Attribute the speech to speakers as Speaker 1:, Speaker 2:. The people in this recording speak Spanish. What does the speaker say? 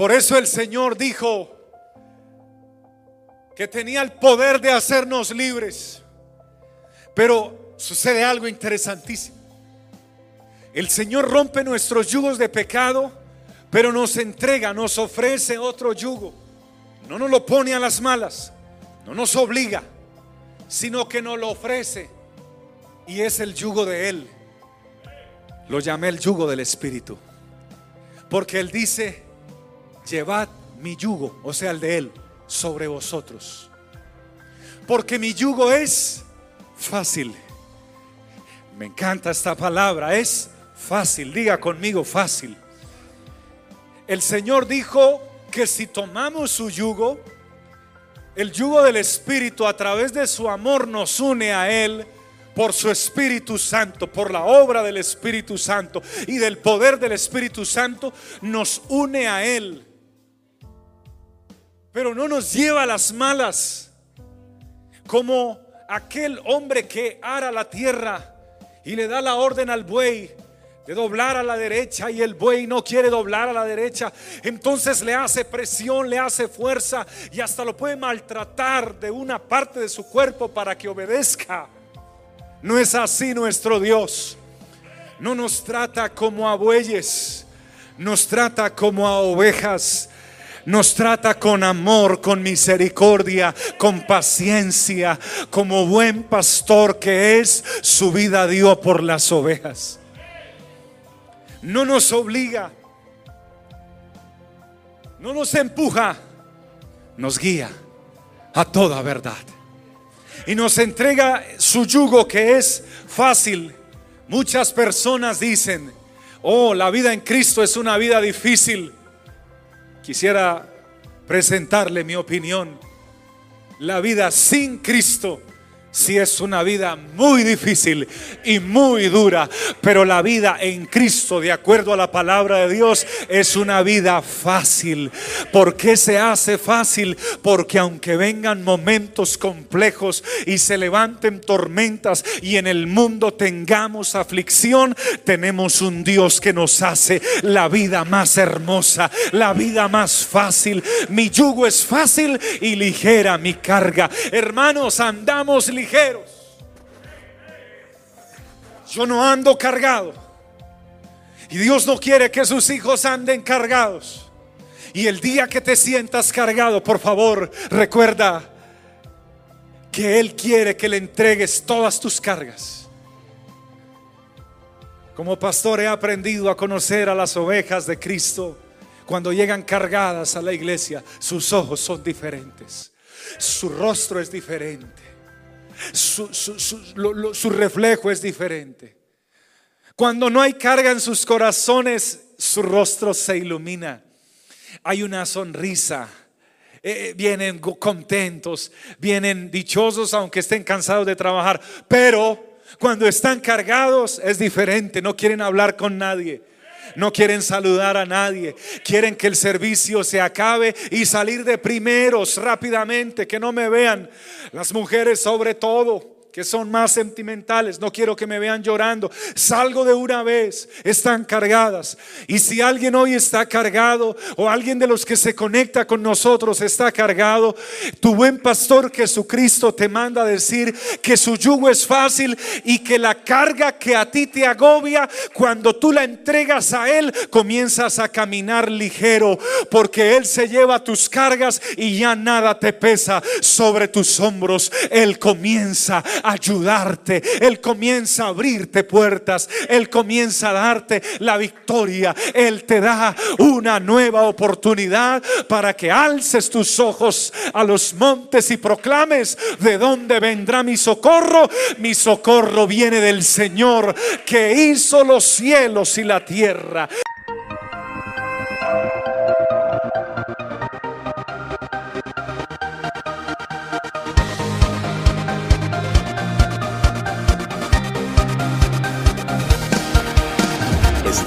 Speaker 1: Por eso el Señor dijo que tenía el poder de hacernos libres. Pero sucede algo interesantísimo. El Señor rompe nuestros yugos de pecado, pero nos entrega, nos ofrece otro yugo. No nos lo pone a las malas, no nos obliga, sino que nos lo ofrece. Y es el yugo de Él. Lo llamé el yugo del Espíritu. Porque Él dice, llevad mi yugo, o sea, el de Él, sobre vosotros. Porque mi yugo es fácil. Me encanta esta palabra, es fácil. Diga conmigo, fácil. El Señor dijo que si tomamos su yugo, el yugo del Espíritu a través de su amor nos une a Él por su Espíritu Santo, por la obra del Espíritu Santo y del poder del Espíritu Santo, nos une a Él. Pero no nos lleva a las malas, como aquel hombre que ara la tierra y le da la orden al buey de doblar a la derecha y el buey no quiere doblar a la derecha, entonces le hace presión, le hace fuerza y hasta lo puede maltratar de una parte de su cuerpo para que obedezca. No es así nuestro Dios. No nos trata como a bueyes, nos trata como a ovejas. Nos trata con amor, con misericordia, con paciencia, como buen pastor que es, su vida dio por las ovejas. No nos obliga, no nos empuja, nos guía a toda verdad y nos entrega su yugo que es fácil. Muchas personas dicen, oh, la vida en Cristo es una vida difícil. Quisiera presentarle mi opinión. La vida sin Cristo si es una vida muy difícil y muy dura, pero la vida en Cristo, de acuerdo a la palabra de Dios, es una vida fácil. ¿Por qué se hace fácil? Porque aunque vengan momentos complejos y se levanten tormentas y en el mundo tengamos aflicción, tenemos un Dios que nos hace la vida más hermosa, la vida más fácil. Mi yugo es fácil y ligera mi carga. Hermanos, andamos ligeros. Yo no ando cargado. Y Dios no quiere que sus hijos anden cargados. Y el día que te sientas cargado, por favor, recuerda que Él quiere que le entregues todas tus cargas. Como pastor he aprendido a conocer a las ovejas de Cristo. Cuando llegan cargadas a la iglesia, sus ojos son diferentes. Su rostro es diferente su, reflejo es diferente. Cuando no hay carga en sus corazones, su rostro se ilumina. Hay una sonrisa. Eh, eh, vienen contentos, vienen dichosos aunque estén cansados de trabajar. Pero cuando están cargados es diferente, no quieren hablar con nadie no quieren saludar a nadie, quieren que el servicio se acabe y salir de primeros rápidamente, que no me vean. Las mujeres sobre todo que son más sentimentales, no quiero que me vean llorando, salgo de una vez, están cargadas. Y si alguien hoy está cargado o alguien de los que se conecta con nosotros está cargado, tu buen pastor Jesucristo te manda a decir que su yugo es fácil y que la carga que a ti te agobia, cuando tú la entregas a Él, comienzas a caminar ligero, porque Él se lleva tus cargas y ya nada te pesa sobre tus hombros. Él comienza ayudarte. Él comienza a abrirte puertas. Él comienza a darte la victoria. Él te da una nueva oportunidad para que alces tus ojos a los montes y proclames de dónde vendrá mi socorro. Mi socorro viene del Señor que hizo los cielos y la tierra.